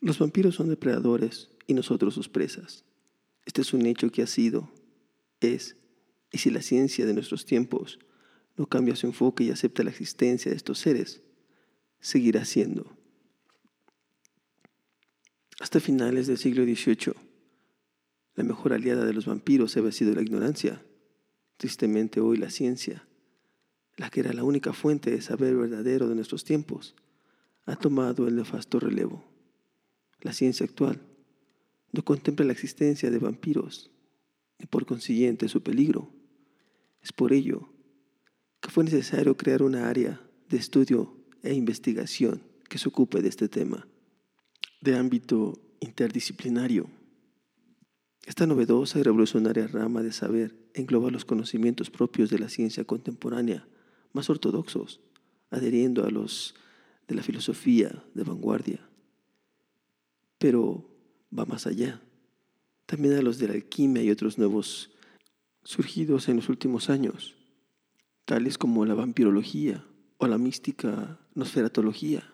Los vampiros son depredadores y nosotros sus presas. Este es un hecho que ha sido, es, y si la ciencia de nuestros tiempos no cambia su enfoque y acepta la existencia de estos seres, seguirá siendo. Hasta finales del siglo XVIII, la mejor aliada de los vampiros había sido la ignorancia. Tristemente hoy la ciencia, la que era la única fuente de saber verdadero de nuestros tiempos, ha tomado el nefasto relevo. La ciencia actual no contempla la existencia de vampiros y por consiguiente su peligro. Es por ello que fue necesario crear una área de estudio e investigación que se ocupe de este tema, de ámbito interdisciplinario. Esta novedosa y revolucionaria rama de saber engloba los conocimientos propios de la ciencia contemporánea, más ortodoxos, adheriendo a los de la filosofía de vanguardia. Pero va más allá. También a los de la alquimia y otros nuevos surgidos en los últimos años, tales como la vampirología o la mística nosferatología.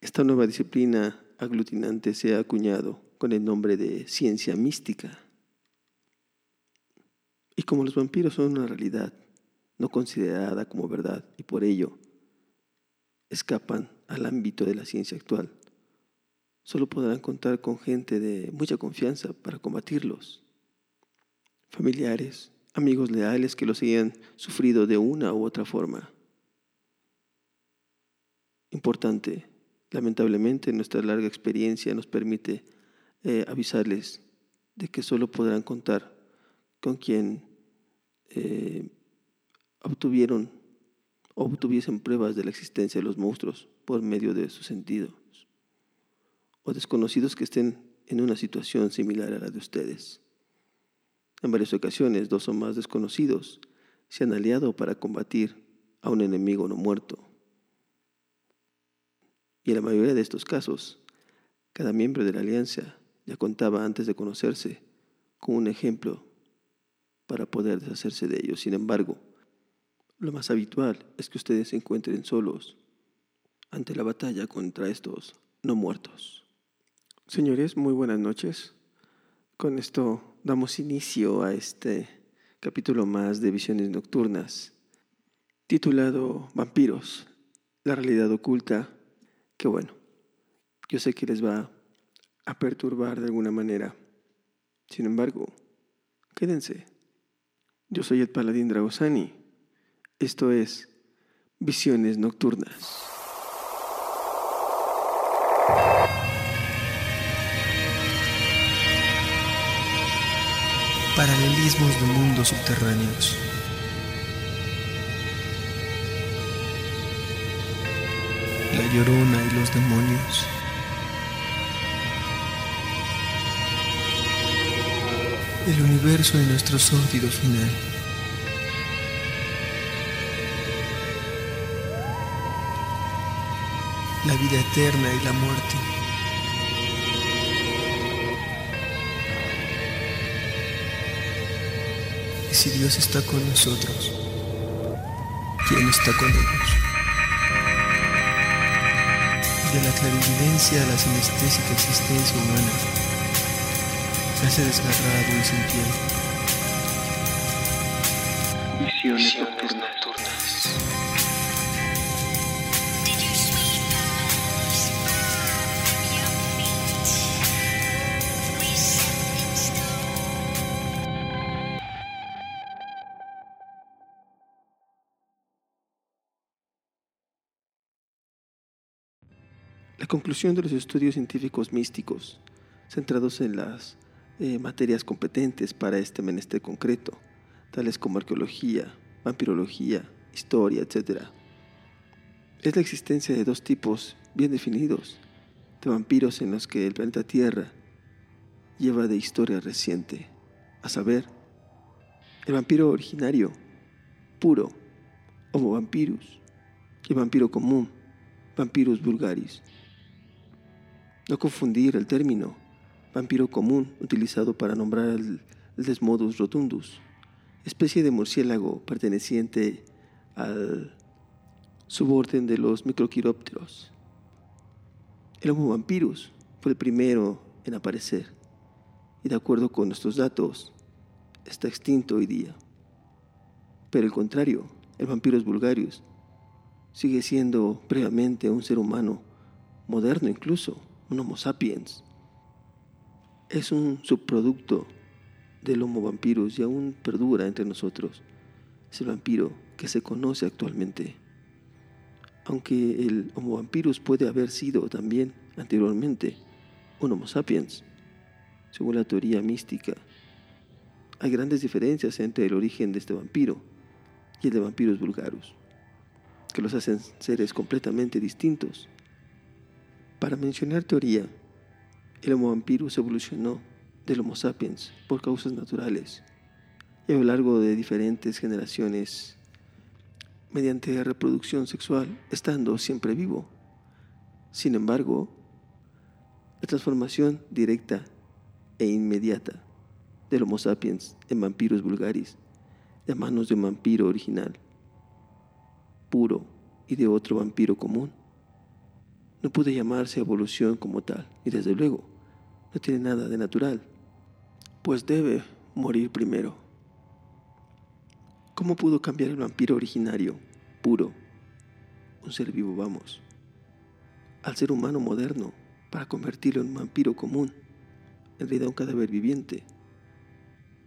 Esta nueva disciplina aglutinante se ha acuñado con el nombre de ciencia mística. Y como los vampiros son una realidad no considerada como verdad y por ello escapan al ámbito de la ciencia actual, solo podrán contar con gente de mucha confianza para combatirlos. Familiares, amigos leales que los hayan sufrido de una u otra forma. Importante, lamentablemente nuestra larga experiencia nos permite eh, avisarles de que solo podrán contar con quien eh, obtuvieron o obtuviesen pruebas de la existencia de los monstruos por medio de su sentido o desconocidos que estén en una situación similar a la de ustedes. En varias ocasiones, dos o más desconocidos se han aliado para combatir a un enemigo no muerto. Y en la mayoría de estos casos, cada miembro de la alianza ya contaba antes de conocerse con un ejemplo para poder deshacerse de ellos. Sin embargo, lo más habitual es que ustedes se encuentren solos ante la batalla contra estos no muertos. Señores, muy buenas noches. Con esto damos inicio a este capítulo más de Visiones Nocturnas, titulado Vampiros, la realidad oculta, que bueno, yo sé que les va a perturbar de alguna manera. Sin embargo, quédense. Yo soy el paladín Dragosani. Esto es Visiones Nocturnas. Paralelismos de mundos subterráneos. La llorona y los demonios. El universo de nuestro sórdido final. La vida eterna y la muerte. Si Dios está con nosotros, ¿quién está con ellos? De la clarividencia a la sinestésica existencia humana, se hace desgarrado y sin piel. Visiones conclusión de los estudios científicos místicos, centrados en las eh, materias competentes para este menester concreto, tales como arqueología, vampirología, historia, etc., es la existencia de dos tipos bien definidos de vampiros en los que el planeta Tierra lleva de historia reciente, a saber, el vampiro originario, puro, Homo vampirus, y el vampiro común, Vampirus vulgaris. No confundir el término vampiro común utilizado para nombrar el, Desmodus rotundus, especie de murciélago perteneciente al suborden de los microquirópteros. El Homo vampirus fue el primero en aparecer y de acuerdo con nuestros datos está extinto hoy día. Pero el contrario, el Vampirus vulgarius sigue siendo previamente un ser humano, moderno incluso, un Homo sapiens. Es un subproducto del Homo vampirus y aún perdura entre nosotros. Es el vampiro que se conoce actualmente. Aunque el Homo vampirus puede haber sido también anteriormente un Homo sapiens, según la teoría mística, hay grandes diferencias entre el origen de este vampiro y el de vampiros vulgarus, que los hacen seres completamente distintos. Para mencionar teoría, el Homo vampirus evolucionó del Homo sapiens por causas naturales y a lo largo de diferentes generaciones mediante reproducción sexual, estando siempre vivo. Sin embargo, la transformación directa e inmediata del Homo sapiens en vampiros vulgaris, de manos de un vampiro original, puro y de otro vampiro común. No puede llamarse evolución como tal, y desde luego no tiene nada de natural, pues debe morir primero. ¿Cómo pudo cambiar el vampiro originario, puro, un ser vivo, vamos, al ser humano moderno para convertirlo en un vampiro común, en realidad un cadáver viviente?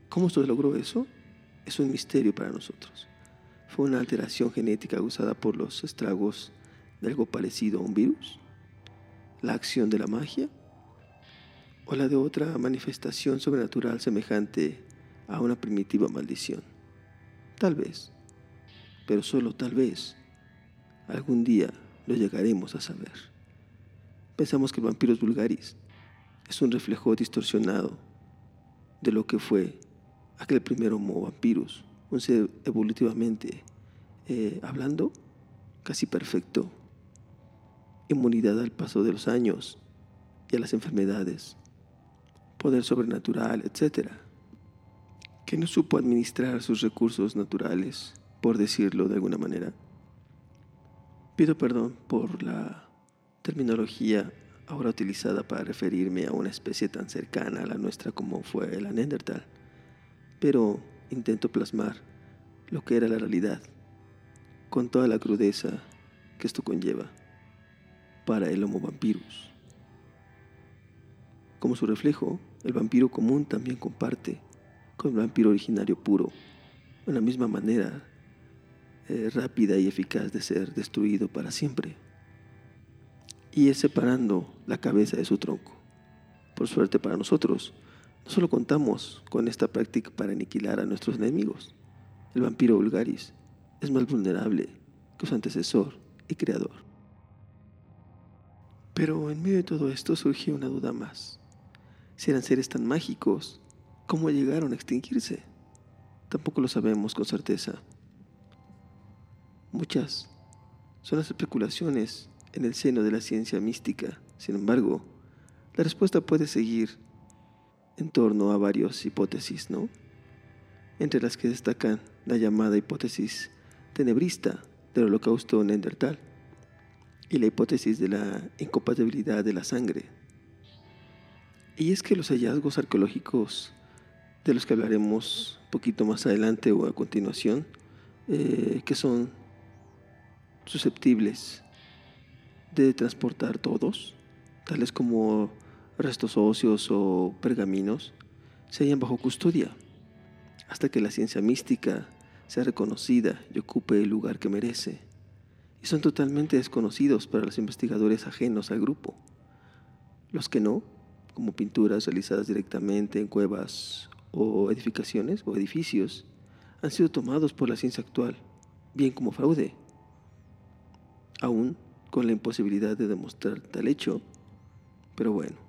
¿Cómo se logró eso? Es un misterio para nosotros. ¿Fue una alteración genética usada por los estragos de algo parecido a un virus? ¿La acción de la magia? ¿O la de otra manifestación sobrenatural semejante a una primitiva maldición? Tal vez, pero solo tal vez, algún día lo llegaremos a saber. Pensamos que Vampiros Vulgaris es un reflejo distorsionado de lo que fue aquel primer Homo vampirus, un ser evolutivamente eh, hablando casi perfecto, inmunidad al paso de los años y a las enfermedades, poder sobrenatural, etc., que no supo administrar sus recursos naturales, por decirlo de alguna manera. Pido perdón por la terminología ahora utilizada para referirme a una especie tan cercana a la nuestra como fue la Neandertal pero intento plasmar lo que era la realidad, con toda la crudeza que esto conlleva para el Homo vampirus. Como su reflejo, el vampiro común también comparte con el vampiro originario puro, en la misma manera eh, rápida y eficaz de ser destruido para siempre, y es separando la cabeza de su tronco. Por suerte para nosotros, no solo contamos con esta práctica para aniquilar a nuestros enemigos. El vampiro vulgaris es más vulnerable que su antecesor y creador. Pero en medio de todo esto surgió una duda más. Si eran seres tan mágicos, ¿cómo llegaron a extinguirse? Tampoco lo sabemos con certeza. Muchas son las especulaciones en el seno de la ciencia mística. Sin embargo, la respuesta puede seguir en torno a varias hipótesis, ¿no? Entre las que destacan la llamada hipótesis tenebrista del holocausto neandertal y la hipótesis de la incompatibilidad de la sangre. Y es que los hallazgos arqueológicos de los que hablaremos un poquito más adelante o a continuación, eh, que son susceptibles de transportar todos, tales como restos óseos o pergaminos se hallan bajo custodia hasta que la ciencia mística sea reconocida y ocupe el lugar que merece. Y son totalmente desconocidos para los investigadores ajenos al grupo. Los que no, como pinturas realizadas directamente en cuevas o edificaciones o edificios, han sido tomados por la ciencia actual, bien como fraude. Aún con la imposibilidad de demostrar tal hecho, pero bueno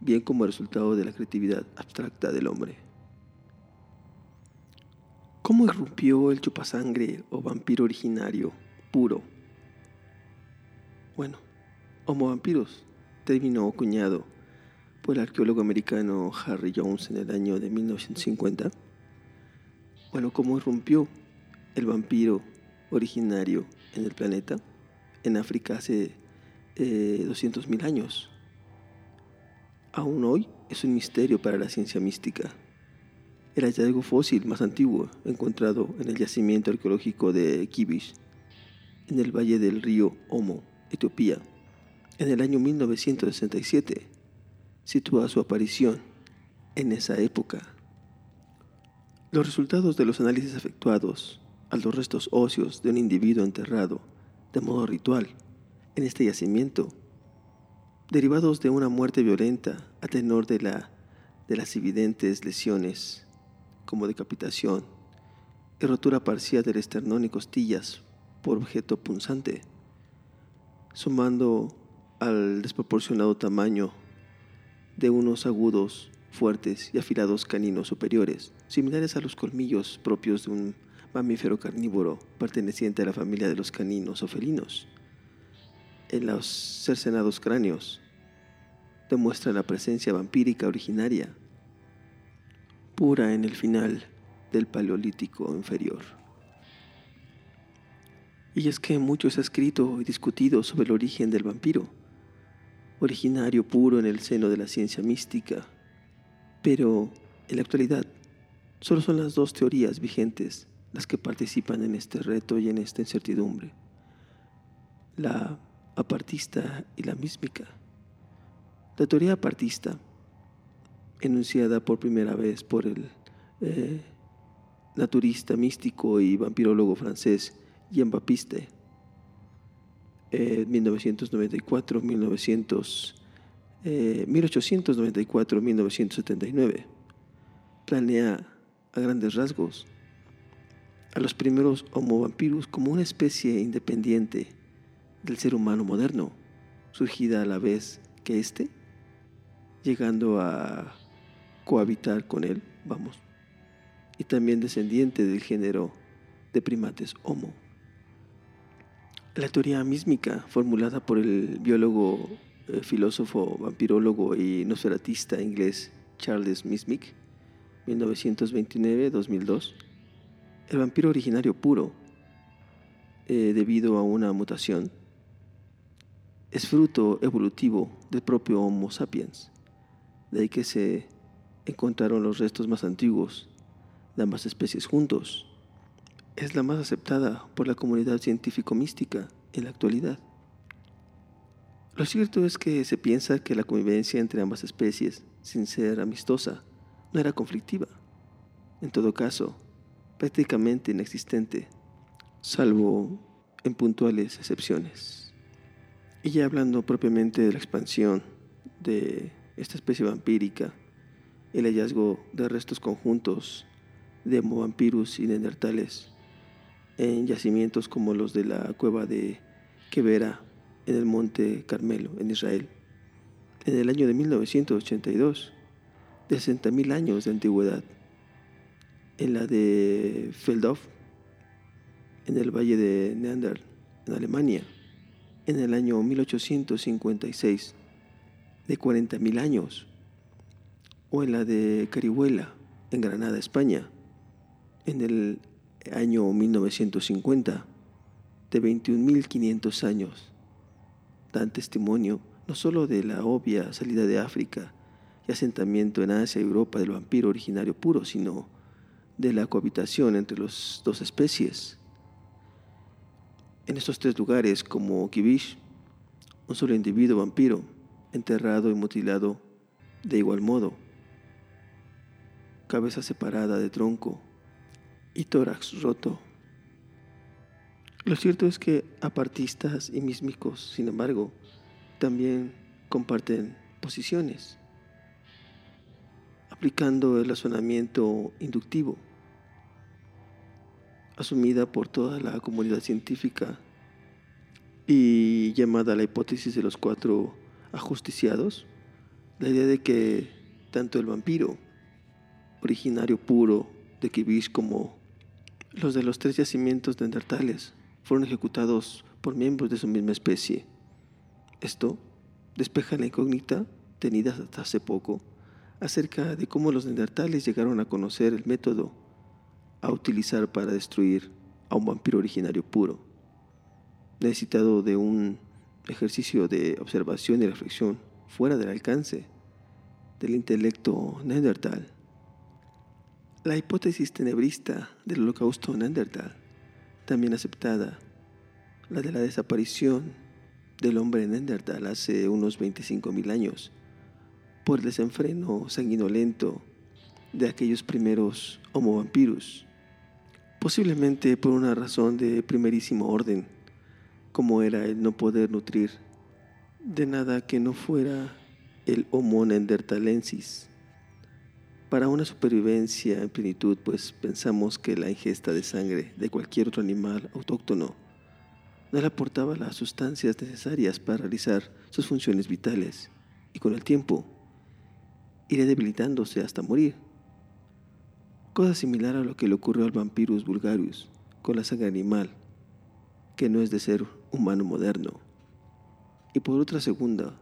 bien como resultado de la creatividad abstracta del hombre. ¿Cómo irrumpió el chupasangre o vampiro originario puro? Bueno, Homo vampiros, término acuñado por el arqueólogo americano Harry Jones en el año de 1950. Bueno, ¿cómo irrumpió el vampiro originario en el planeta? En África hace eh, 200.000 años. Aún hoy es un misterio para la ciencia mística. El hallazgo fósil más antiguo encontrado en el yacimiento arqueológico de Kibish, en el valle del río Omo, Etiopía, en el año 1967, sitúa su aparición en esa época. Los resultados de los análisis efectuados a los restos óseos de un individuo enterrado de modo ritual en este yacimiento, derivados de una muerte violenta a tenor de, la, de las evidentes lesiones como decapitación y rotura parcial del esternón y costillas por objeto punzante, sumando al desproporcionado tamaño de unos agudos, fuertes y afilados caninos superiores, similares a los colmillos propios de un mamífero carnívoro perteneciente a la familia de los caninos o felinos. En los cercenados cráneos demuestra la presencia vampírica originaria, pura en el final del Paleolítico inferior. Y es que mucho se ha escrito y discutido sobre el origen del vampiro, originario puro en el seno de la ciencia mística, pero en la actualidad solo son las dos teorías vigentes las que participan en este reto y en esta incertidumbre, la apartista y la mísmica. La teoría apartista, enunciada por primera vez por el eh, naturista místico y vampirólogo francés Jean Baptiste, en 1994, 1894, 1979, planea a grandes rasgos a los primeros Homo vampiros como una especie independiente del ser humano moderno, surgida a la vez que éste, llegando a cohabitar con él, vamos, y también descendiente del género de primates Homo. La teoría mísmica, formulada por el biólogo, eh, filósofo, vampirólogo y nosferatista inglés Charles Mismic, 1929-2002, el vampiro originario puro, eh, debido a una mutación, es fruto evolutivo del propio Homo sapiens, de ahí que se encontraron los restos más antiguos de ambas especies juntos. Es la más aceptada por la comunidad científico-mística en la actualidad. Lo cierto es que se piensa que la convivencia entre ambas especies, sin ser amistosa, no era conflictiva. En todo caso, prácticamente inexistente, salvo en puntuales excepciones. Y ya hablando propiamente de la expansión de esta especie vampírica, el hallazgo de restos conjuntos de vampirus y neandertales en yacimientos como los de la cueva de Quevera en el monte Carmelo, en Israel, en el año de 1982, de 60.000 años de antigüedad. En la de Feldhof, en el valle de Neander, en Alemania, en el año 1856, de 40.000 años, o en la de Carihuela, en Granada, España, en el año 1950, de 21.500 años. Dan testimonio no solo de la obvia salida de África y asentamiento en Asia y Europa del vampiro originario puro, sino de la cohabitación entre las dos especies. En estos tres lugares, como Kibish, un solo individuo vampiro, enterrado y mutilado de igual modo, cabeza separada de tronco y tórax roto. Lo cierto es que apartistas y mísmicos, sin embargo, también comparten posiciones, aplicando el razonamiento inductivo asumida por toda la comunidad científica y llamada la hipótesis de los cuatro ajusticiados, la idea de que tanto el vampiro, originario puro de Kibish, como los de los tres yacimientos neandertales fueron ejecutados por miembros de su misma especie. Esto despeja la incógnita tenida hasta hace poco acerca de cómo los neandertales llegaron a conocer el método a utilizar para destruir a un vampiro originario puro, necesitado de un ejercicio de observación y reflexión fuera del alcance del intelecto neandertal. La hipótesis tenebrista del holocausto neandertal, también aceptada, la de la desaparición del hombre neandertal hace unos 25.000 años, por el desenfreno sanguinolento de aquellos primeros homo vampirus, posiblemente por una razón de primerísimo orden, como era el no poder nutrir de nada que no fuera el Homo neanderthalensis. Para una supervivencia en plenitud, pues pensamos que la ingesta de sangre de cualquier otro animal autóctono no le aportaba las sustancias necesarias para realizar sus funciones vitales y con el tiempo iría debilitándose hasta morir. Cosa similar a lo que le ocurrió al vampirus vulgarius con la sangre animal, que no es de ser humano moderno. Y por otra segunda,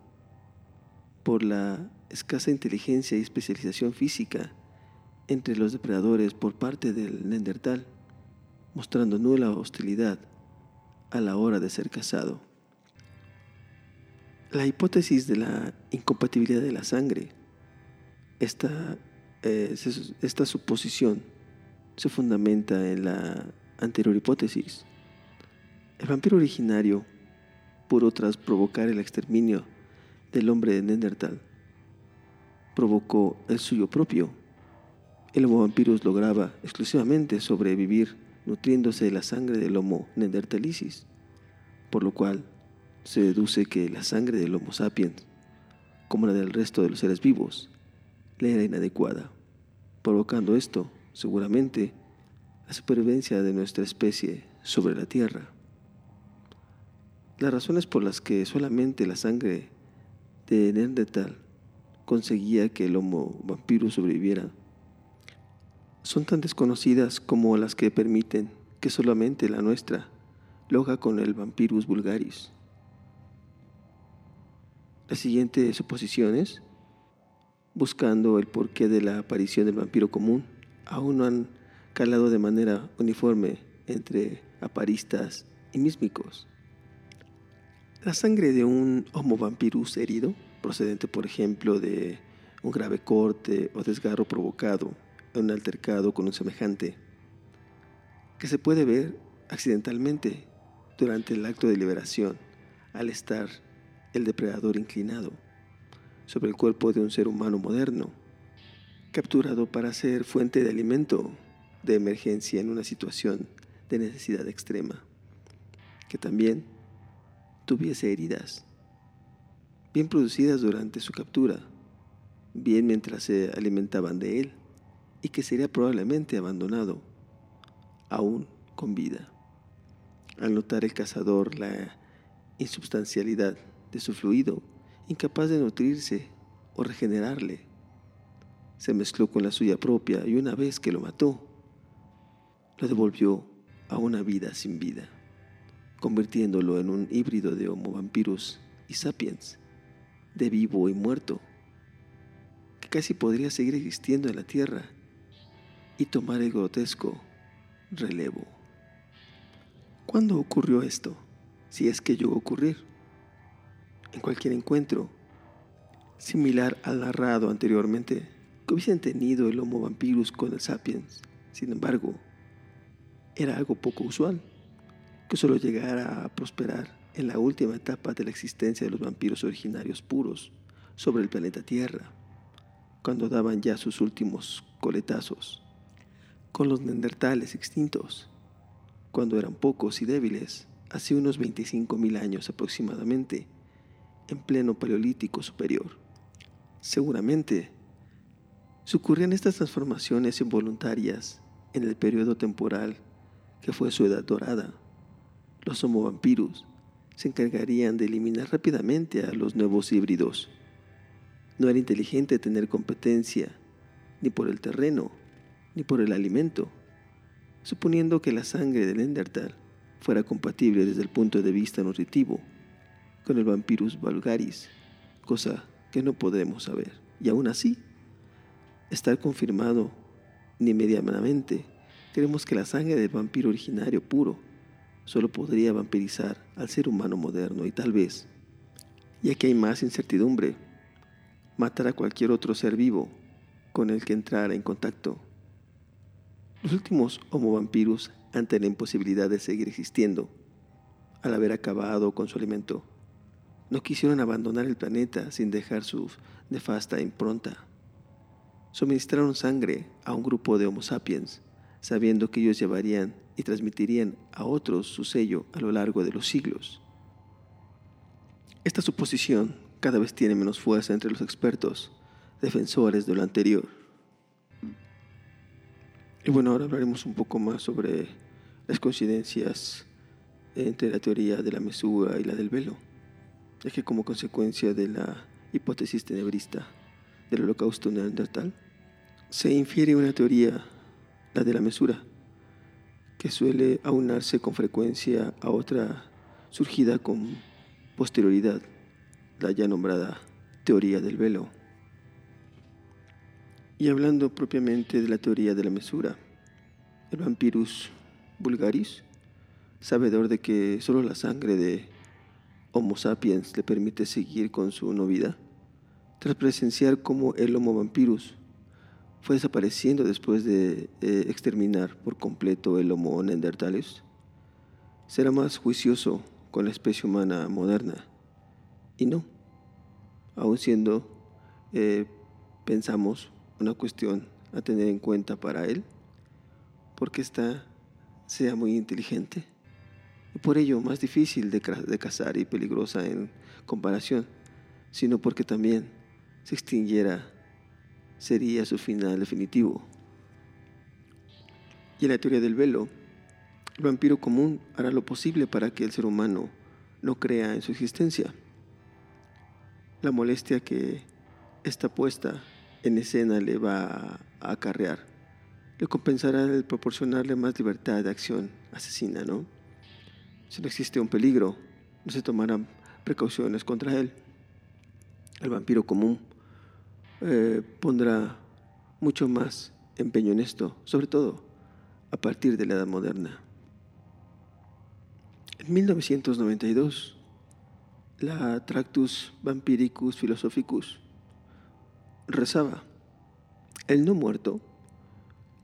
por la escasa inteligencia y especialización física entre los depredadores por parte del Neandertal, mostrando nula hostilidad a la hora de ser cazado. La hipótesis de la incompatibilidad de la sangre, esta, eh, esta suposición se fundamenta en la anterior hipótesis. El vampiro originario, pudo tras provocar el exterminio del hombre de Neandertal, provocó el suyo propio. El Homo vampirus lograba exclusivamente sobrevivir nutriéndose de la sangre del Homo neanderthalensis, por lo cual se deduce que la sangre del Homo sapiens, como la del resto de los seres vivos, le era inadecuada, provocando esto, seguramente, la supervivencia de nuestra especie sobre la Tierra. Las razones por las que solamente la sangre de Neandertal conseguía que el Homo vampiro sobreviviera son tan desconocidas como las que permiten que solamente la nuestra loga con el Vampirus vulgaris. Las siguientes suposiciones, buscando el porqué de la aparición del vampiro común, aún no han calado de manera uniforme entre aparistas y mísmicos. La sangre de un Homo vampirus herido, procedente por ejemplo de un grave corte o desgarro provocado en un altercado con un semejante, que se puede ver accidentalmente durante el acto de liberación al estar el depredador inclinado sobre el cuerpo de un ser humano moderno, capturado para ser fuente de alimento de emergencia en una situación de necesidad extrema, que también tuviese heridas, bien producidas durante su captura, bien mientras se alimentaban de él, y que sería probablemente abandonado, aún con vida. Al notar el cazador la insubstancialidad de su fluido, incapaz de nutrirse o regenerarle, se mezcló con la suya propia y una vez que lo mató, lo devolvió a una vida sin vida convirtiéndolo en un híbrido de Homo vampirus y sapiens, de vivo y muerto, que casi podría seguir existiendo en la Tierra y tomar el grotesco relevo. ¿Cuándo ocurrió esto? Si es que llegó a ocurrir. En cualquier encuentro, similar al narrado anteriormente, que hubiesen tenido el Homo vampirus con el sapiens. Sin embargo, era algo poco usual que solo llegara a prosperar en la última etapa de la existencia de los vampiros originarios puros sobre el planeta Tierra, cuando daban ya sus últimos coletazos, con los neandertales extintos, cuando eran pocos y débiles, hace unos 25.000 años aproximadamente, en pleno Paleolítico Superior. Seguramente, ocurrían estas transformaciones involuntarias en el periodo temporal que fue su edad dorada los homovampiros se encargarían de eliminar rápidamente a los nuevos híbridos. No era inteligente tener competencia ni por el terreno ni por el alimento, suponiendo que la sangre del Endertal fuera compatible desde el punto de vista nutritivo con el Vampirus vulgaris, cosa que no podemos saber. Y aún así, estar confirmado ni medianamente, creemos que la sangre del vampiro originario puro solo podría vampirizar al ser humano moderno y tal vez, ya que hay más incertidumbre, matar a cualquier otro ser vivo con el que entrara en contacto. Los últimos Homo vampirus, ante la imposibilidad de seguir existiendo, al haber acabado con su alimento, no quisieron abandonar el planeta sin dejar su nefasta impronta. Suministraron sangre a un grupo de Homo sapiens, sabiendo que ellos llevarían y transmitirían a otros su sello a lo largo de los siglos. Esta suposición cada vez tiene menos fuerza entre los expertos, defensores de lo anterior. Y bueno, ahora hablaremos un poco más sobre las coincidencias entre la teoría de la mesura y la del velo, ya que como consecuencia de la hipótesis tenebrista del holocausto neandertal, se infiere una teoría, la de la mesura, que suele aunarse con frecuencia a otra surgida con posterioridad, la ya nombrada teoría del velo. Y hablando propiamente de la teoría de la mesura, el vampirus vulgaris, sabedor de que solo la sangre de Homo sapiens le permite seguir con su no vida, tras presenciar cómo el Homo vampirus fue desapareciendo después de eh, exterminar por completo el Homo neanderthalis, será más juicioso con la especie humana moderna. Y no, aun siendo, eh, pensamos, una cuestión a tener en cuenta para él, porque esta sea muy inteligente. Y por ello más difícil de, de cazar y peligrosa en comparación, sino porque también se extinguiera sería su final definitivo. Y en la teoría del velo, el vampiro común hará lo posible para que el ser humano no crea en su existencia. La molestia que esta puesta en escena le va a acarrear le compensará el proporcionarle más libertad de acción asesina, ¿no? Si no existe un peligro, no se tomarán precauciones contra él. El vampiro común eh, pondrá mucho más empeño en esto, sobre todo a partir de la Edad Moderna. En 1992, la Tractus Vampiricus Philosophicus rezaba, el no muerto,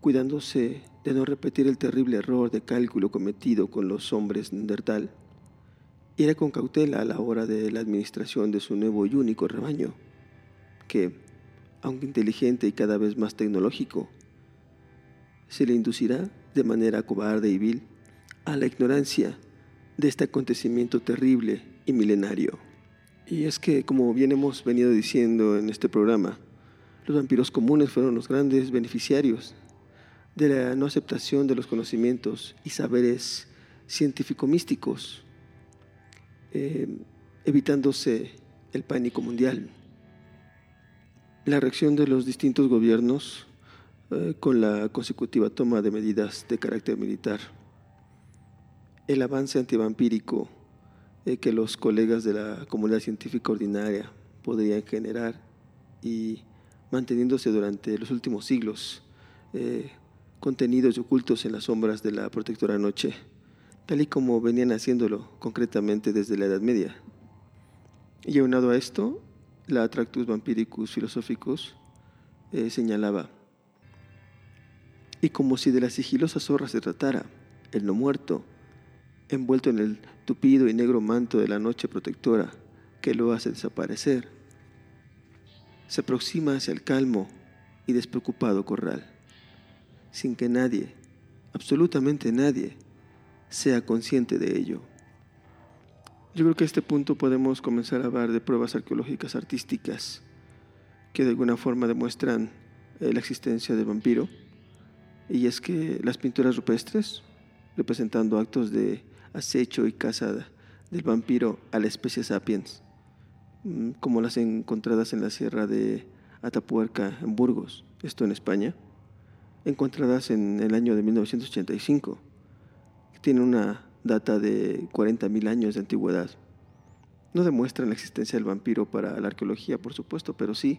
cuidándose de no repetir el terrible error de cálculo cometido con los hombres Neandertal, era con cautela a la hora de la administración de su nuevo y único rebaño, que, aunque inteligente y cada vez más tecnológico, se le inducirá de manera cobarde y vil a la ignorancia de este acontecimiento terrible y milenario. Y es que, como bien hemos venido diciendo en este programa, los vampiros comunes fueron los grandes beneficiarios de la no aceptación de los conocimientos y saberes científico-místicos, eh, evitándose el pánico mundial la reacción de los distintos gobiernos eh, con la consecutiva toma de medidas de carácter militar, el avance antivampírico eh, que los colegas de la comunidad científica ordinaria podrían generar y manteniéndose durante los últimos siglos eh, contenidos y ocultos en las sombras de la protectora noche, tal y como venían haciéndolo concretamente desde la Edad Media. Y aunado a esto, la Tractus Vampiricus Philosophicus eh, señalaba, y como si de la sigilosa zorra se tratara, el no muerto, envuelto en el tupido y negro manto de la noche protectora que lo hace desaparecer, se aproxima hacia el calmo y despreocupado corral, sin que nadie, absolutamente nadie, sea consciente de ello. Yo creo que a este punto podemos comenzar a hablar de pruebas arqueológicas artísticas que de alguna forma demuestran eh, la existencia del vampiro. Y es que las pinturas rupestres, representando actos de acecho y caza del vampiro a la especie sapiens, mm, como las encontradas en la sierra de Atapuerca, en Burgos, esto en España, encontradas en el año de 1985, tienen una data de 40.000 años de antigüedad. No demuestran la existencia del vampiro para la arqueología, por supuesto, pero sí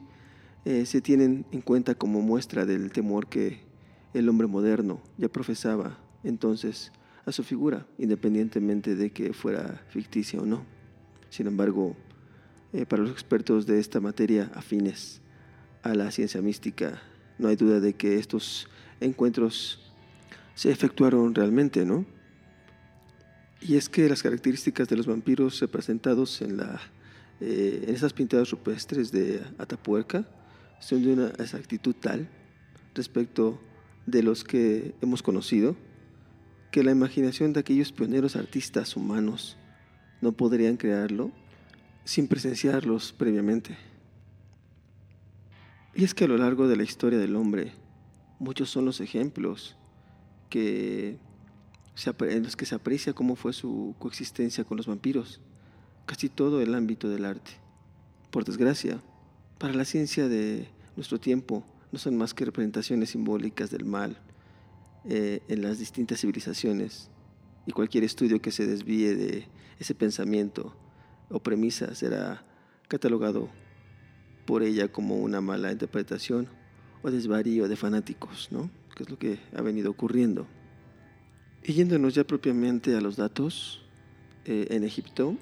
eh, se tienen en cuenta como muestra del temor que el hombre moderno ya profesaba entonces a su figura, independientemente de que fuera ficticia o no. Sin embargo, eh, para los expertos de esta materia afines a la ciencia mística, no hay duda de que estos encuentros se efectuaron realmente, ¿no? Y es que las características de los vampiros representados en, eh, en esas pintadas rupestres de Atapuerca son de una exactitud tal respecto de los que hemos conocido que la imaginación de aquellos pioneros artistas humanos no podrían crearlo sin presenciarlos previamente. Y es que a lo largo de la historia del hombre, muchos son los ejemplos que en los que se aprecia cómo fue su coexistencia con los vampiros, casi todo el ámbito del arte. Por desgracia, para la ciencia de nuestro tiempo no son más que representaciones simbólicas del mal eh, en las distintas civilizaciones y cualquier estudio que se desvíe de ese pensamiento o premisa será catalogado por ella como una mala interpretación o desvarío de fanáticos, ¿no? que es lo que ha venido ocurriendo. Y yéndonos ya propiamente a los datos, eh, en Egipto,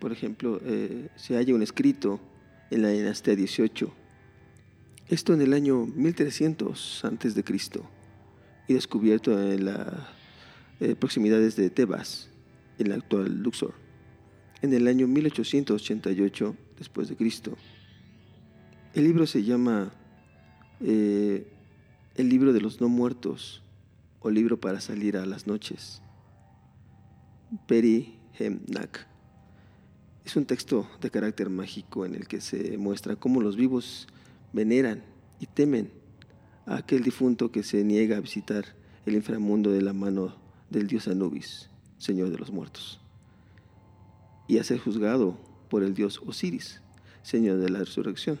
por ejemplo, eh, se halla un escrito en la dinastía 18, esto en el año 1300 antes de Cristo y descubierto en las eh, proximidades de Tebas, en la actual Luxor, en el año 1888 después de Cristo. El libro se llama El libro de los no muertos o libro para salir a las noches. Peri Hemnak. Es un texto de carácter mágico en el que se muestra cómo los vivos veneran y temen a aquel difunto que se niega a visitar el inframundo de la mano del dios Anubis, señor de los muertos, y a ser juzgado por el dios Osiris, señor de la resurrección,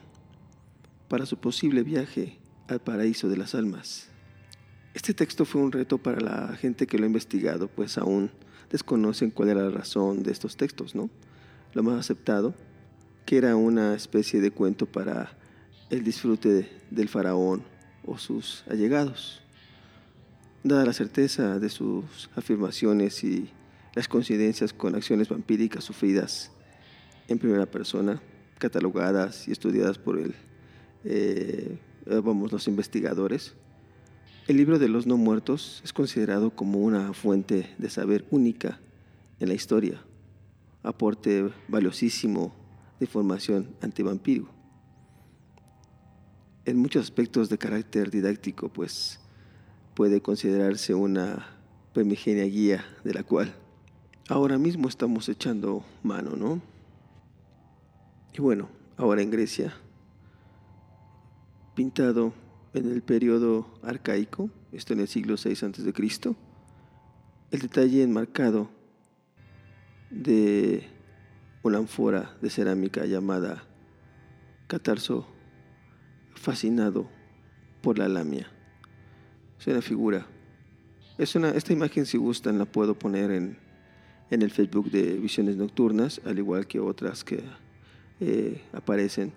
para su posible viaje al paraíso de las almas. Este texto fue un reto para la gente que lo ha investigado, pues aún desconocen cuál era la razón de estos textos, ¿no? Lo más aceptado, que era una especie de cuento para el disfrute del faraón o sus allegados. Dada la certeza de sus afirmaciones y las coincidencias con acciones vampíricas sufridas en primera persona, catalogadas y estudiadas por eh, los investigadores, el libro de los no muertos es considerado como una fuente de saber única en la historia, aporte valiosísimo de información antivampírico. En muchos aspectos de carácter didáctico, pues puede considerarse una primigenia guía de la cual ahora mismo estamos echando mano, ¿no? Y bueno, ahora en Grecia, pintado en el periodo arcaico, esto en el siglo VI a.C., el detalle enmarcado de una ánfora de cerámica llamada catarso fascinado por la lamia. Es una figura. Es una, esta imagen, si gustan, la puedo poner en, en el Facebook de Visiones Nocturnas, al igual que otras que eh, aparecen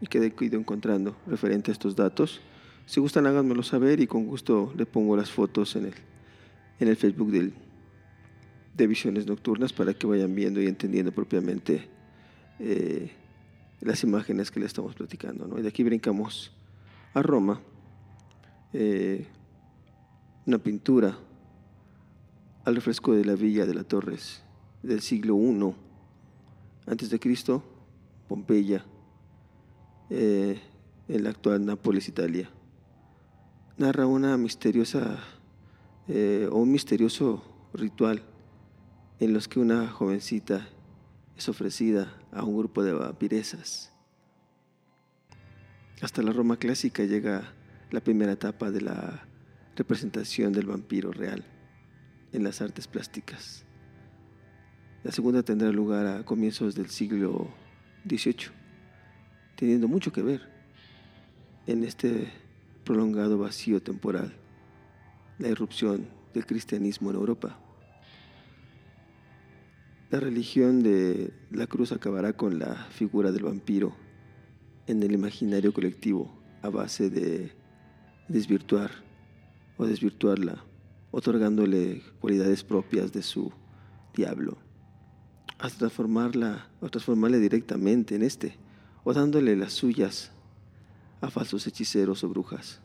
y que he ido encontrando referente a estos datos. Si gustan, háganmelo saber y con gusto le pongo las fotos en el, en el Facebook de Visiones Nocturnas para que vayan viendo y entendiendo propiamente eh, las imágenes que le estamos platicando. ¿no? Y de aquí brincamos a Roma, eh, una pintura al refresco de la Villa de la Torres del siglo I antes de Cristo, Pompeya, eh, en la actual Nápoles, Italia narra una misteriosa eh, o un misterioso ritual en los que una jovencita es ofrecida a un grupo de vampiresas. Hasta la Roma clásica llega la primera etapa de la representación del vampiro real en las artes plásticas. La segunda tendrá lugar a comienzos del siglo XVIII, teniendo mucho que ver en este prolongado vacío temporal, la irrupción del cristianismo en Europa. La religión de la cruz acabará con la figura del vampiro en el imaginario colectivo a base de desvirtuar o desvirtuarla otorgándole cualidades propias de su diablo, hasta transformarla o transformarle directamente en este, o dándole las suyas a falsos hechiceros o brujas,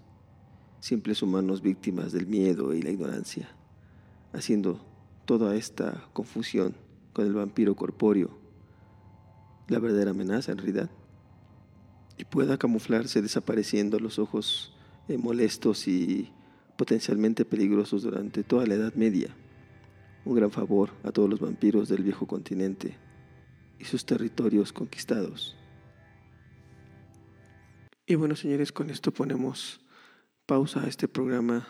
simples humanos víctimas del miedo y la ignorancia, haciendo toda esta confusión con el vampiro corpóreo, la verdadera amenaza en realidad, y pueda camuflarse desapareciendo los ojos eh, molestos y potencialmente peligrosos durante toda la Edad Media. Un gran favor a todos los vampiros del viejo continente y sus territorios conquistados. Y bueno, señores, con esto ponemos pausa a este programa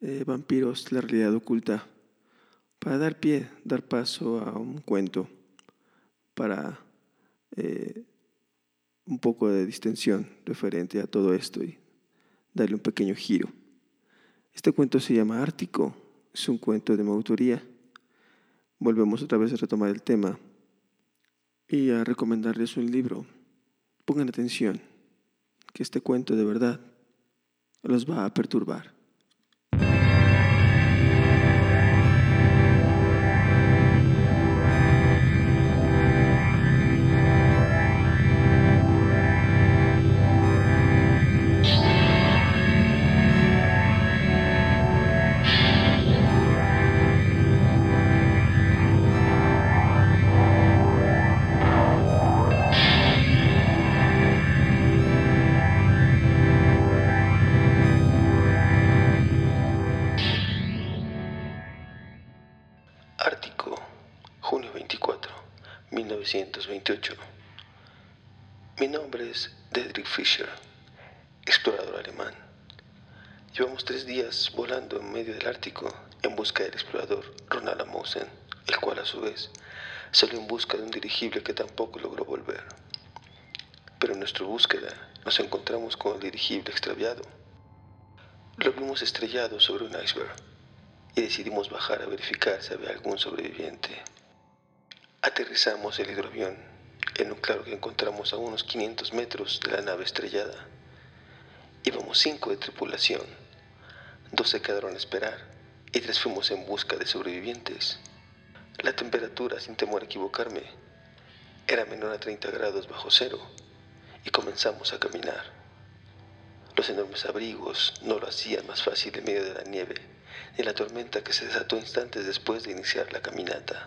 eh, Vampiros, la realidad oculta, para dar pie, dar paso a un cuento, para eh, un poco de distensión referente a todo esto y darle un pequeño giro. Este cuento se llama Ártico, es un cuento de mi autoría. Volvemos otra vez a retomar el tema y a recomendarles un libro. Pongan atención, que este cuento de verdad los va a perturbar. Explorador alemán. Llevamos tres días volando en medio del Ártico en busca del explorador Ronald Amundsen, el cual a su vez salió en busca de un dirigible que tampoco logró volver. Pero en nuestra búsqueda nos encontramos con el dirigible extraviado. Lo vimos estrellado sobre un iceberg y decidimos bajar a verificar si había algún sobreviviente. Aterrizamos el hidroavión en un claro que encontramos a unos 500 metros de la nave estrellada. Íbamos cinco de tripulación. Dos se quedaron a esperar y tres fuimos en busca de sobrevivientes. La temperatura, sin temor a equivocarme, era menor a 30 grados bajo cero y comenzamos a caminar. Los enormes abrigos no lo hacían más fácil en medio de la nieve ni la tormenta que se desató instantes después de iniciar la caminata.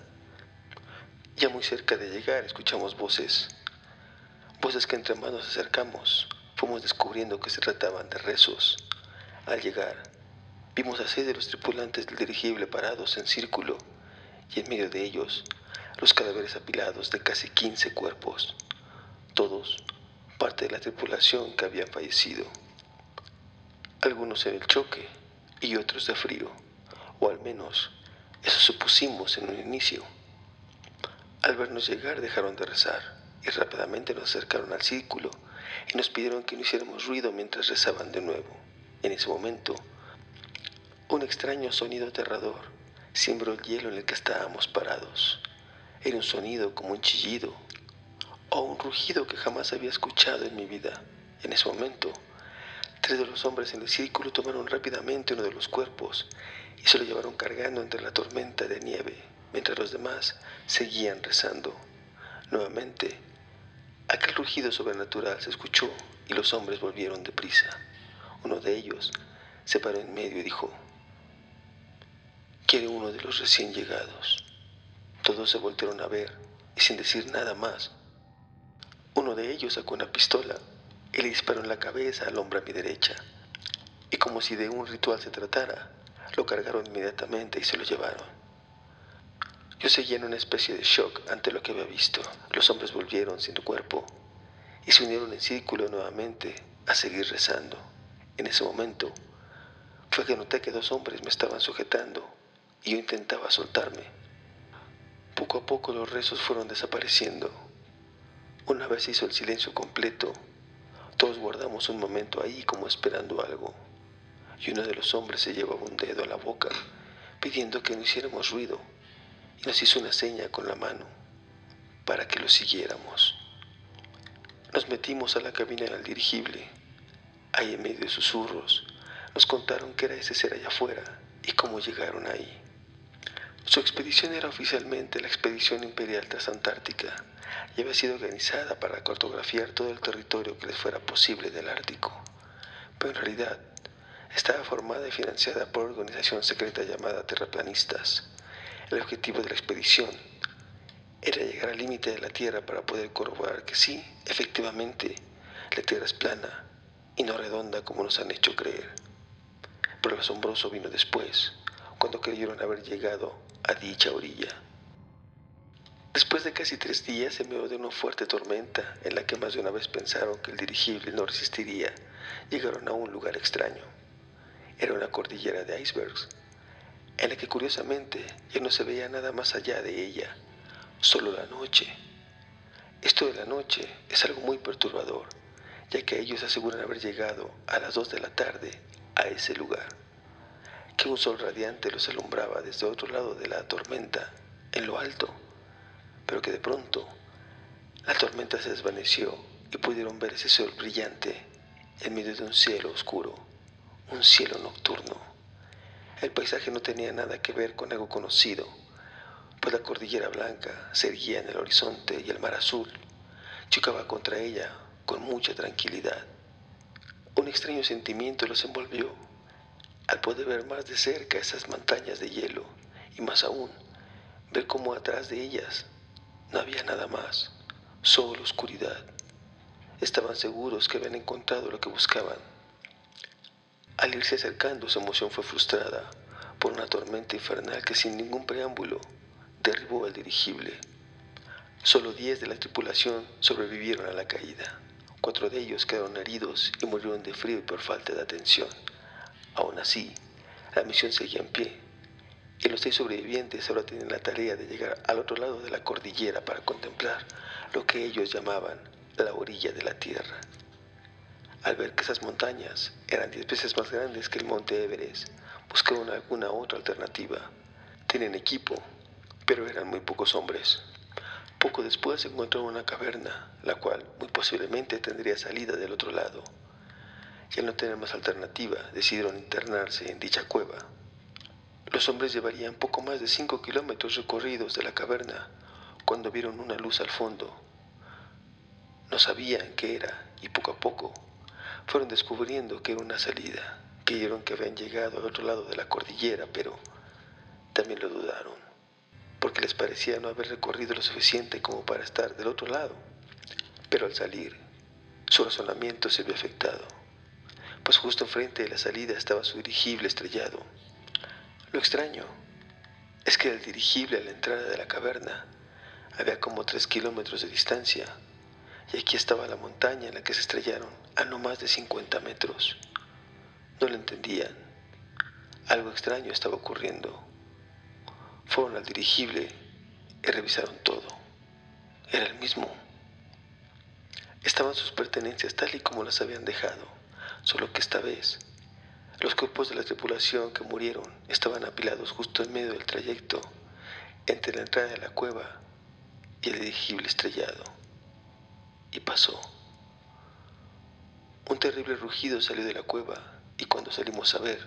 Ya muy cerca de llegar escuchamos voces, voces que entre más nos acercamos fuimos descubriendo que se trataban de rezos. Al llegar, vimos a seis de los tripulantes del dirigible parados en círculo y en medio de ellos los cadáveres apilados de casi 15 cuerpos, todos parte de la tripulación que habían fallecido. Algunos en el choque y otros de frío, o al menos eso supusimos en un inicio. Al vernos llegar dejaron de rezar y rápidamente nos acercaron al círculo y nos pidieron que no hiciéramos ruido mientras rezaban de nuevo. En ese momento, un extraño sonido aterrador sembró el hielo en el que estábamos parados. Era un sonido como un chillido o un rugido que jamás había escuchado en mi vida. En ese momento, Tres de los hombres en el círculo tomaron rápidamente uno de los cuerpos y se lo llevaron cargando entre la tormenta de nieve, mientras los demás seguían rezando. Nuevamente, aquel rugido sobrenatural se escuchó y los hombres volvieron deprisa. Uno de ellos se paró en medio y dijo, quiere uno de los recién llegados. Todos se voltearon a ver y sin decir nada más, uno de ellos sacó una pistola y le disparó en la cabeza al hombre a mi derecha. Y como si de un ritual se tratara, lo cargaron inmediatamente y se lo llevaron. Yo seguía en una especie de shock ante lo que había visto. Los hombres volvieron sin cuerpo y se unieron en círculo nuevamente a seguir rezando. En ese momento fue que noté que dos hombres me estaban sujetando y yo intentaba soltarme. Poco a poco los rezos fueron desapareciendo. Una vez hizo el silencio completo, todos guardamos un momento ahí como esperando algo, y uno de los hombres se llevaba un dedo a la boca, pidiendo que no hiciéramos ruido, nos hizo una seña con la mano para que lo siguiéramos. Nos metimos a la cabina del dirigible. Ahí en medio de susurros, nos contaron que era ese ser allá afuera, y cómo llegaron ahí. Su expedición era oficialmente la Expedición Imperial Transantártica y había sido organizada para cartografiar todo el territorio que les fuera posible del Ártico. Pero en realidad estaba formada y financiada por una organización secreta llamada Terraplanistas. El objetivo de la expedición era llegar al límite de la Tierra para poder corroborar que sí, efectivamente, la Tierra es plana y no redonda como nos han hecho creer. Pero lo asombroso vino después, cuando creyeron haber llegado a dicha orilla. Después de casi tres días, en medio de una fuerte tormenta, en la que más de una vez pensaron que el dirigible no resistiría, llegaron a un lugar extraño. Era una cordillera de icebergs, en la que curiosamente ya no se veía nada más allá de ella, solo la noche. Esto de la noche es algo muy perturbador, ya que ellos aseguran haber llegado a las dos de la tarde a ese lugar, que un sol radiante los alumbraba desde otro lado de la tormenta, en lo alto pero que de pronto la tormenta se desvaneció y pudieron ver ese sol brillante en medio de un cielo oscuro, un cielo nocturno. El paisaje no tenía nada que ver con algo conocido, pues la cordillera blanca se erguía en el horizonte y el mar azul chocaba contra ella con mucha tranquilidad. Un extraño sentimiento los envolvió al poder ver más de cerca esas montañas de hielo y más aún ver cómo atrás de ellas no había nada más, solo oscuridad. Estaban seguros que habían encontrado lo que buscaban. Al irse acercando, su emoción fue frustrada por una tormenta infernal que sin ningún preámbulo derribó al dirigible. Solo diez de la tripulación sobrevivieron a la caída. Cuatro de ellos quedaron heridos y murieron de frío y por falta de atención. Aún así, la misión seguía en pie y los seis sobrevivientes ahora tienen la tarea de llegar al otro lado de la cordillera para contemplar lo que ellos llamaban la orilla de la Tierra. Al ver que esas montañas eran diez veces más grandes que el monte Everest, buscaron alguna otra alternativa. Tienen equipo, pero eran muy pocos hombres. Poco después encontraron una caverna, la cual muy posiblemente tendría salida del otro lado. Y al no tener más alternativa, decidieron internarse en dicha cueva los hombres llevarían poco más de cinco kilómetros recorridos de la caverna cuando vieron una luz al fondo. No sabían qué era y poco a poco fueron descubriendo que era una salida. Creyeron que habían llegado al otro lado de la cordillera, pero también lo dudaron, porque les parecía no haber recorrido lo suficiente como para estar del otro lado. Pero al salir, su razonamiento se vio afectado, pues justo enfrente de la salida estaba su dirigible estrellado. Lo extraño es que el dirigible a la entrada de la caverna había como tres kilómetros de distancia y aquí estaba la montaña en la que se estrellaron a no más de 50 metros. No lo entendían. Algo extraño estaba ocurriendo. Fueron al dirigible y revisaron todo. Era el mismo. Estaban sus pertenencias tal y como las habían dejado, solo que esta vez los cuerpos de la tripulación que murieron estaban apilados justo en medio del trayecto entre la entrada de la cueva y el dirigible estrellado. Y pasó. Un terrible rugido salió de la cueva y cuando salimos a ver,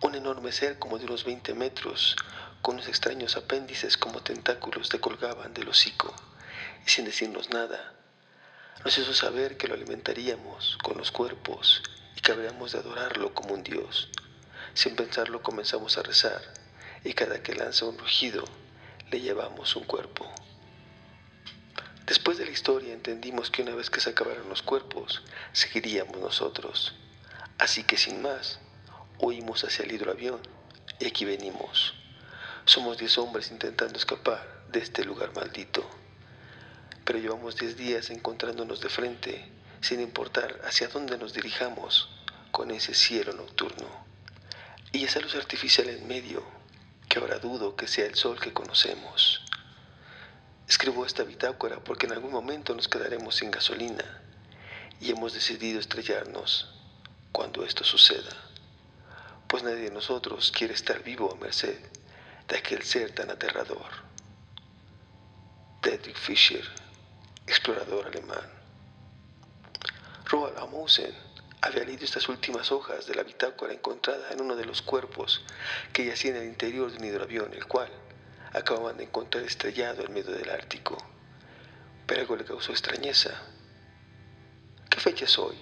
un enorme ser como de unos 20 metros, con unos extraños apéndices como tentáculos le colgaban del hocico y sin decirnos nada, nos hizo saber que lo alimentaríamos con los cuerpos y que habríamos de adorarlo como un Dios. Sin pensarlo comenzamos a rezar y cada que lanza un rugido le llevamos un cuerpo. Después de la historia entendimos que una vez que se acabaran los cuerpos, seguiríamos nosotros. Así que sin más, huimos hacia el hidroavión y aquí venimos. Somos diez hombres intentando escapar de este lugar maldito. Pero llevamos diez días encontrándonos de frente sin importar hacia dónde nos dirijamos con ese cielo nocturno. Y esa luz artificial en medio, que ahora dudo que sea el sol que conocemos. Escribo esta bitácora porque en algún momento nos quedaremos sin gasolina y hemos decidido estrellarnos cuando esto suceda, pues nadie de nosotros quiere estar vivo a merced de aquel ser tan aterrador. Dietrich Fischer, explorador alemán. Roald Amundsen había leído estas últimas hojas de la bitácora encontrada en uno de los cuerpos que yacía en el interior de un hidroavión, el cual acababan de encontrar estrellado en medio del Ártico. Pero algo le causó extrañeza. ¿Qué fecha es hoy?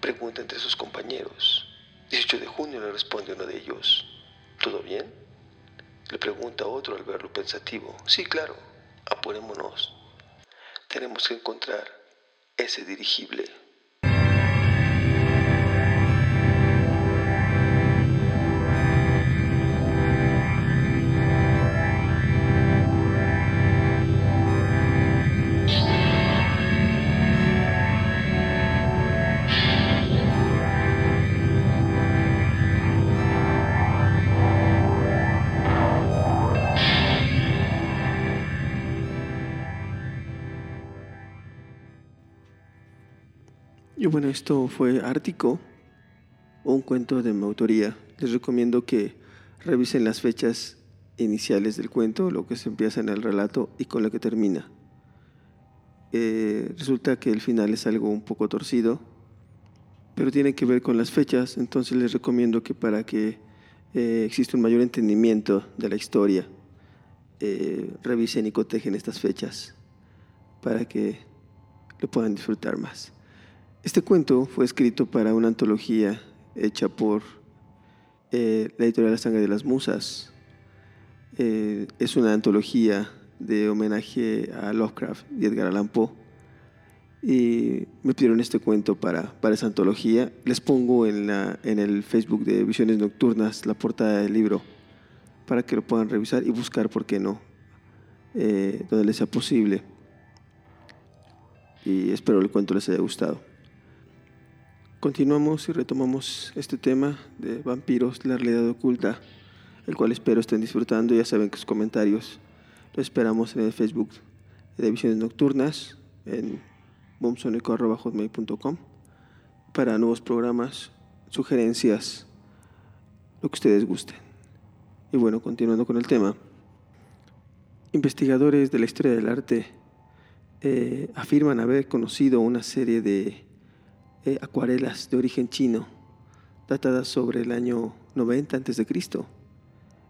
Pregunta entre sus compañeros. 18 de junio le responde uno de ellos. ¿Todo bien? Le pregunta otro al verlo pensativo. Sí, claro, apurémonos. Tenemos que encontrar ese dirigible. Bueno, esto fue Ártico, un cuento de mi autoría. Les recomiendo que revisen las fechas iniciales del cuento, lo que se empieza en el relato y con lo que termina. Eh, resulta que el final es algo un poco torcido, pero tiene que ver con las fechas, entonces les recomiendo que para que eh, exista un mayor entendimiento de la historia, eh, revisen y cotejen estas fechas para que lo puedan disfrutar más. Este cuento fue escrito para una antología hecha por eh, la editorial La Sangre de las Musas. Eh, es una antología de homenaje a Lovecraft y Edgar Allan Poe. Y me pidieron este cuento para, para esa antología. Les pongo en, la, en el Facebook de Visiones Nocturnas la portada del libro para que lo puedan revisar y buscar, ¿por qué no?, eh, donde les sea posible. Y espero el cuento les haya gustado. Continuamos y retomamos este tema de vampiros, la realidad oculta, el cual espero estén disfrutando. Ya saben que sus comentarios lo esperamos en el Facebook de Visiones Nocturnas, en boomsonico.com, para nuevos programas, sugerencias, lo que ustedes gusten. Y bueno, continuando con el tema, investigadores de la historia del arte eh, afirman haber conocido una serie de eh, acuarelas de origen chino, datadas sobre el año 90 a.C.,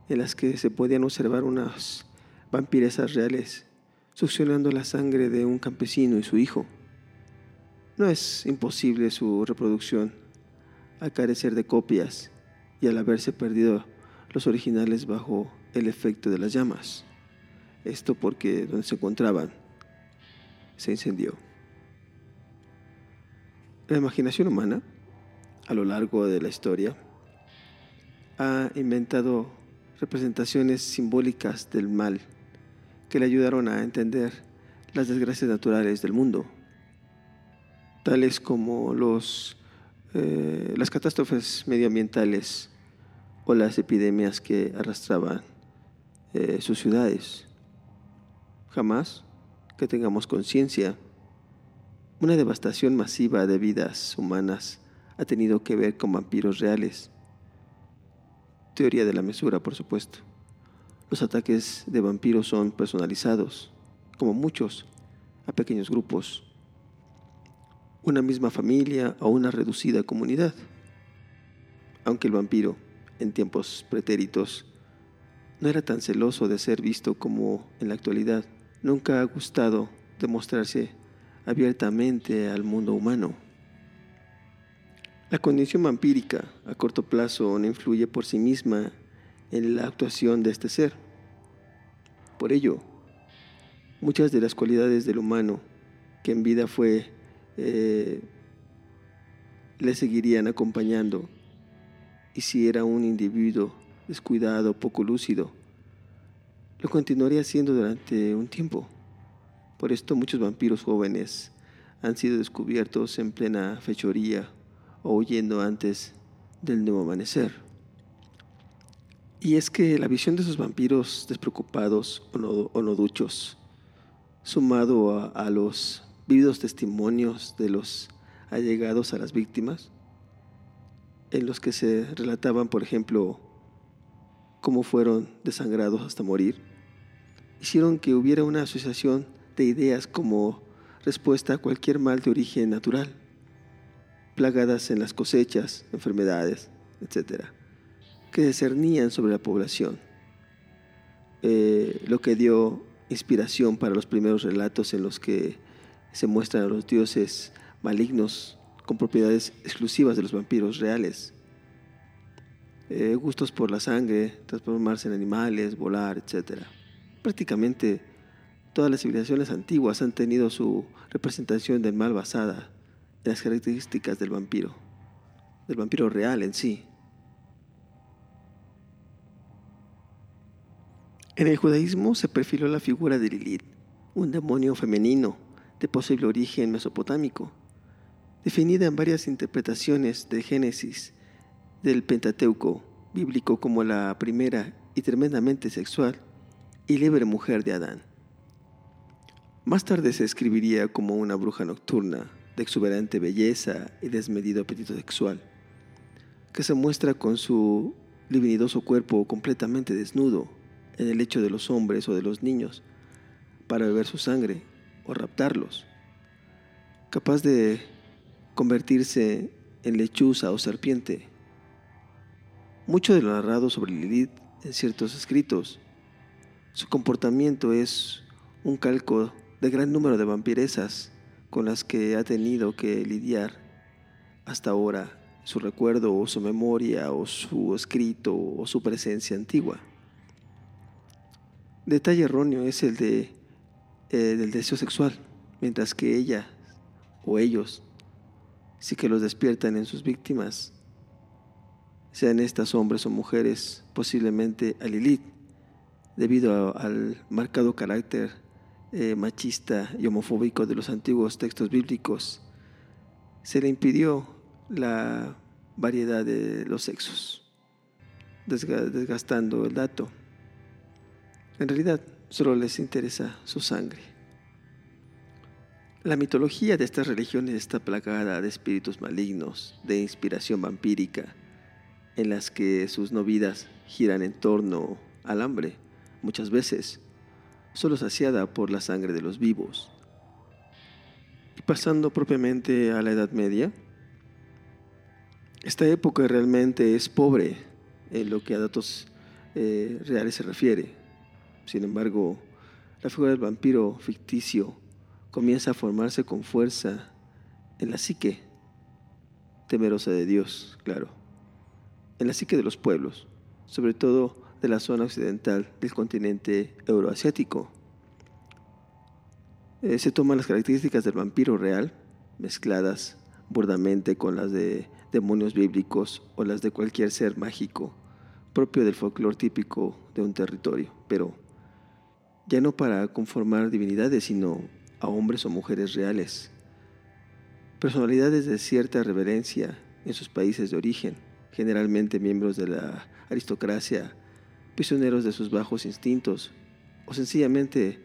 en las que se podían observar unas vampiresas reales succionando la sangre de un campesino y su hijo. No es imposible su reproducción, al carecer de copias y al haberse perdido los originales bajo el efecto de las llamas. Esto porque donde se encontraban se incendió. La imaginación humana, a lo largo de la historia, ha inventado representaciones simbólicas del mal que le ayudaron a entender las desgracias naturales del mundo, tales como los, eh, las catástrofes medioambientales o las epidemias que arrastraban eh, sus ciudades. Jamás que tengamos conciencia una devastación masiva de vidas humanas ha tenido que ver con vampiros reales. Teoría de la mesura, por supuesto. Los ataques de vampiros son personalizados, como muchos, a pequeños grupos, una misma familia o una reducida comunidad. Aunque el vampiro, en tiempos pretéritos, no era tan celoso de ser visto como en la actualidad, nunca ha gustado demostrarse abiertamente al mundo humano. La condición vampírica a corto plazo no influye por sí misma en la actuación de este ser. Por ello, muchas de las cualidades del humano que en vida fue, eh, le seguirían acompañando. Y si era un individuo descuidado, poco lúcido, lo continuaría siendo durante un tiempo. Por esto muchos vampiros jóvenes han sido descubiertos en plena fechoría o huyendo antes del nuevo amanecer. Y es que la visión de esos vampiros despreocupados o no, duchos, sumado a, a los vividos testimonios de los allegados a las víctimas, en los que se relataban, por ejemplo, cómo fueron desangrados hasta morir, hicieron que hubiera una asociación de ideas como respuesta a cualquier mal de origen natural. plagadas en las cosechas, enfermedades, etc., que se cernían sobre la población, eh, lo que dio inspiración para los primeros relatos en los que se muestran a los dioses malignos con propiedades exclusivas de los vampiros reales. Eh, gustos por la sangre, transformarse en animales, volar, etc. Prácticamente todas las civilizaciones antiguas han tenido su representación del mal basada en las características del vampiro, del vampiro real en sí. En el judaísmo se perfiló la figura de Lilith, un demonio femenino de posible origen mesopotámico, definida en varias interpretaciones de Génesis del Pentateuco bíblico como la primera y tremendamente sexual y libre mujer de Adán. Más tarde se escribiría como una bruja nocturna de exuberante belleza y desmedido apetito sexual, que se muestra con su divinidoso cuerpo completamente desnudo en el lecho de los hombres o de los niños para beber su sangre o raptarlos, capaz de convertirse en lechuza o serpiente. Mucho de lo narrado sobre Lilith en ciertos escritos, su comportamiento es un calco de gran número de vampiresas con las que ha tenido que lidiar hasta ahora su recuerdo o su memoria o su escrito o su presencia antigua. Detalle erróneo es el de, eh, del deseo sexual, mientras que ella o ellos sí que los despiertan en sus víctimas, sean estas hombres o mujeres, posiblemente a debido al marcado carácter eh, machista y homofóbico de los antiguos textos bíblicos, se le impidió la variedad de los sexos, desgastando el dato. En realidad, solo les interesa su sangre. La mitología de estas religiones está plagada de espíritus malignos, de inspiración vampírica, en las que sus novidas giran en torno al hambre, muchas veces solo saciada por la sangre de los vivos. Y pasando propiamente a la Edad Media, esta época realmente es pobre en lo que a datos eh, reales se refiere. Sin embargo, la figura del vampiro ficticio comienza a formarse con fuerza en la psique temerosa de Dios, claro, en la psique de los pueblos, sobre todo de la zona occidental del continente euroasiático. Eh, se toman las características del vampiro real, mezcladas burdamente con las de demonios bíblicos o las de cualquier ser mágico propio del folclore típico de un territorio, pero ya no para conformar divinidades, sino a hombres o mujeres reales, personalidades de cierta reverencia en sus países de origen, generalmente miembros de la aristocracia, prisioneros de sus bajos instintos o sencillamente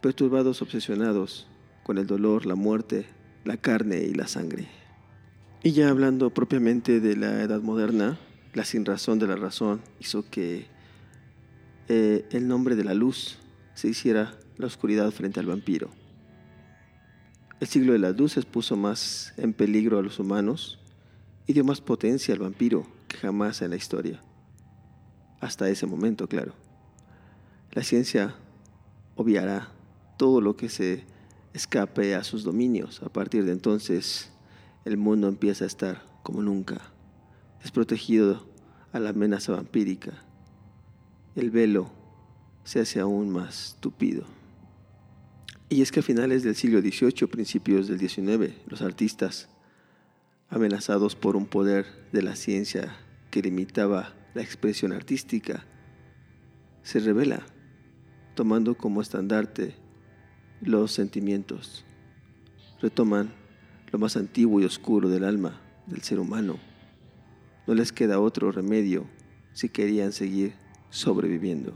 perturbados obsesionados con el dolor, la muerte, la carne y la sangre. Y ya hablando propiamente de la edad moderna, la sinrazón de la razón hizo que eh, el nombre de la luz se hiciera la oscuridad frente al vampiro. El siglo de las luces puso más en peligro a los humanos y dio más potencia al vampiro que jamás en la historia. Hasta ese momento, claro. La ciencia obviará todo lo que se escape a sus dominios. A partir de entonces, el mundo empieza a estar como nunca, desprotegido a la amenaza vampírica. El velo se hace aún más tupido. Y es que a finales del siglo XVIII, principios del XIX, los artistas, amenazados por un poder de la ciencia que limitaba la expresión artística, se revela, tomando como estandarte los sentimientos. Retoman lo más antiguo y oscuro del alma del ser humano. No les queda otro remedio si querían seguir sobreviviendo.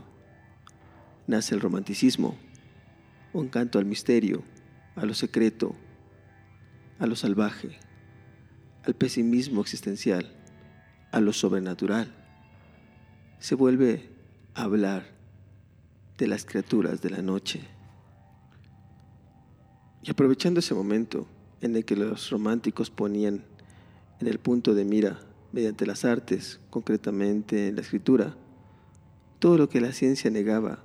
Nace el romanticismo un canto al misterio, a lo secreto, a lo salvaje, al pesimismo existencial, a lo sobrenatural. Se vuelve a hablar de las criaturas de la noche. Y aprovechando ese momento en el que los románticos ponían en el punto de mira mediante las artes, concretamente en la escritura, todo lo que la ciencia negaba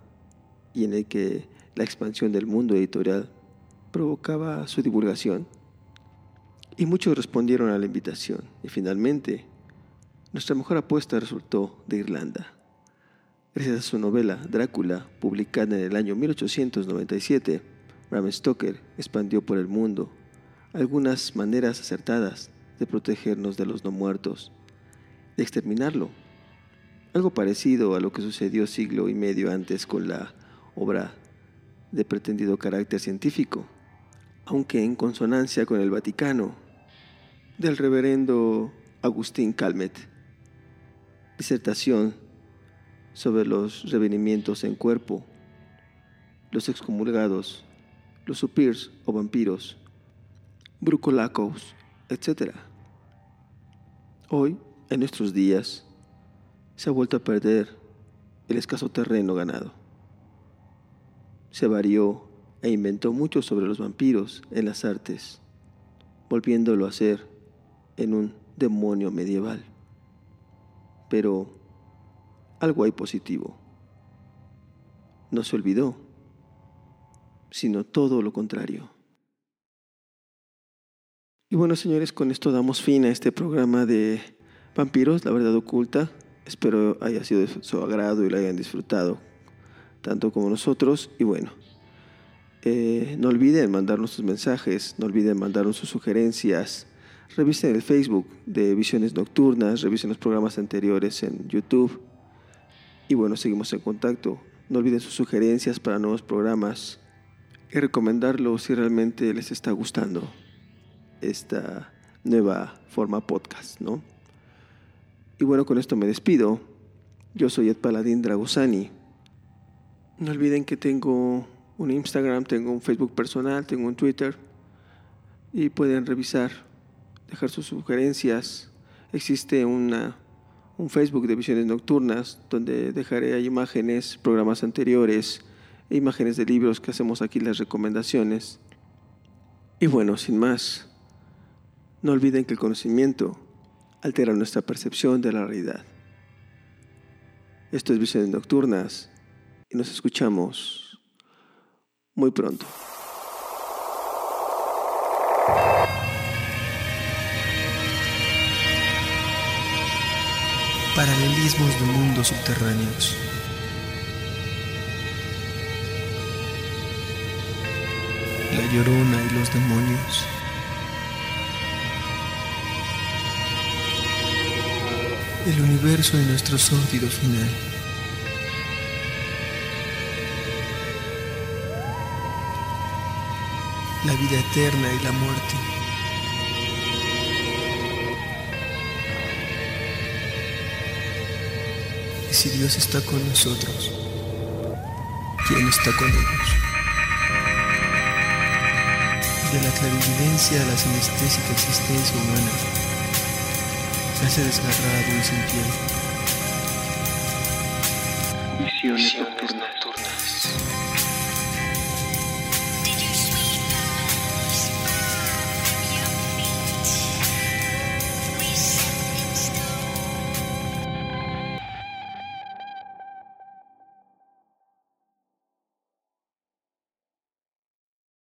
y en el que la expansión del mundo editorial provocaba su divulgación. Y muchos respondieron a la invitación y finalmente nuestra mejor apuesta resultó de Irlanda. Gracias a su novela Drácula, publicada en el año 1897, Bram Stoker expandió por el mundo algunas maneras acertadas de protegernos de los no muertos, de exterminarlo. Algo parecido a lo que sucedió siglo y medio antes con la obra de pretendido carácter científico, aunque en consonancia con el Vaticano, del reverendo Agustín Calmet. Disertación sobre los revenimientos en cuerpo, los excomulgados, los supirs o vampiros, brucolacos, etc. Hoy, en nuestros días, se ha vuelto a perder el escaso terreno ganado. Se varió e inventó mucho sobre los vampiros en las artes, volviéndolo a hacer en un demonio medieval. Pero algo hay positivo. No se olvidó, sino todo lo contrario. Y bueno, señores, con esto damos fin a este programa de vampiros, la verdad oculta. Espero haya sido de su agrado y lo hayan disfrutado, tanto como nosotros. Y bueno, eh, no olviden mandarnos sus mensajes, no olviden mandarnos sus sugerencias. Revisen el Facebook de Visiones Nocturnas, revisen los programas anteriores en YouTube. Y bueno, seguimos en contacto. No olviden sus sugerencias para nuevos programas y recomendarlo si realmente les está gustando esta nueva forma podcast, ¿no? Y bueno, con esto me despido. Yo soy Ed Paladín Dragosani. No olviden que tengo un Instagram, tengo un Facebook personal, tengo un Twitter y pueden revisar, dejar sus sugerencias. Existe una un Facebook de Visiones Nocturnas, donde dejaré imágenes, programas anteriores, e imágenes de libros que hacemos aquí, las recomendaciones. Y bueno, sin más, no olviden que el conocimiento altera nuestra percepción de la realidad. Esto es Visiones Nocturnas y nos escuchamos muy pronto. Paralelismos de mundos subterráneos. La llorona y los demonios. El universo y nuestro sórdido final. La vida eterna y la muerte. Si Dios está con nosotros, ¿quién está con ellos? De la clarividencia a la sinestésica existencia humana, se hace desgarrado y sin piel. Visiones nocturnas.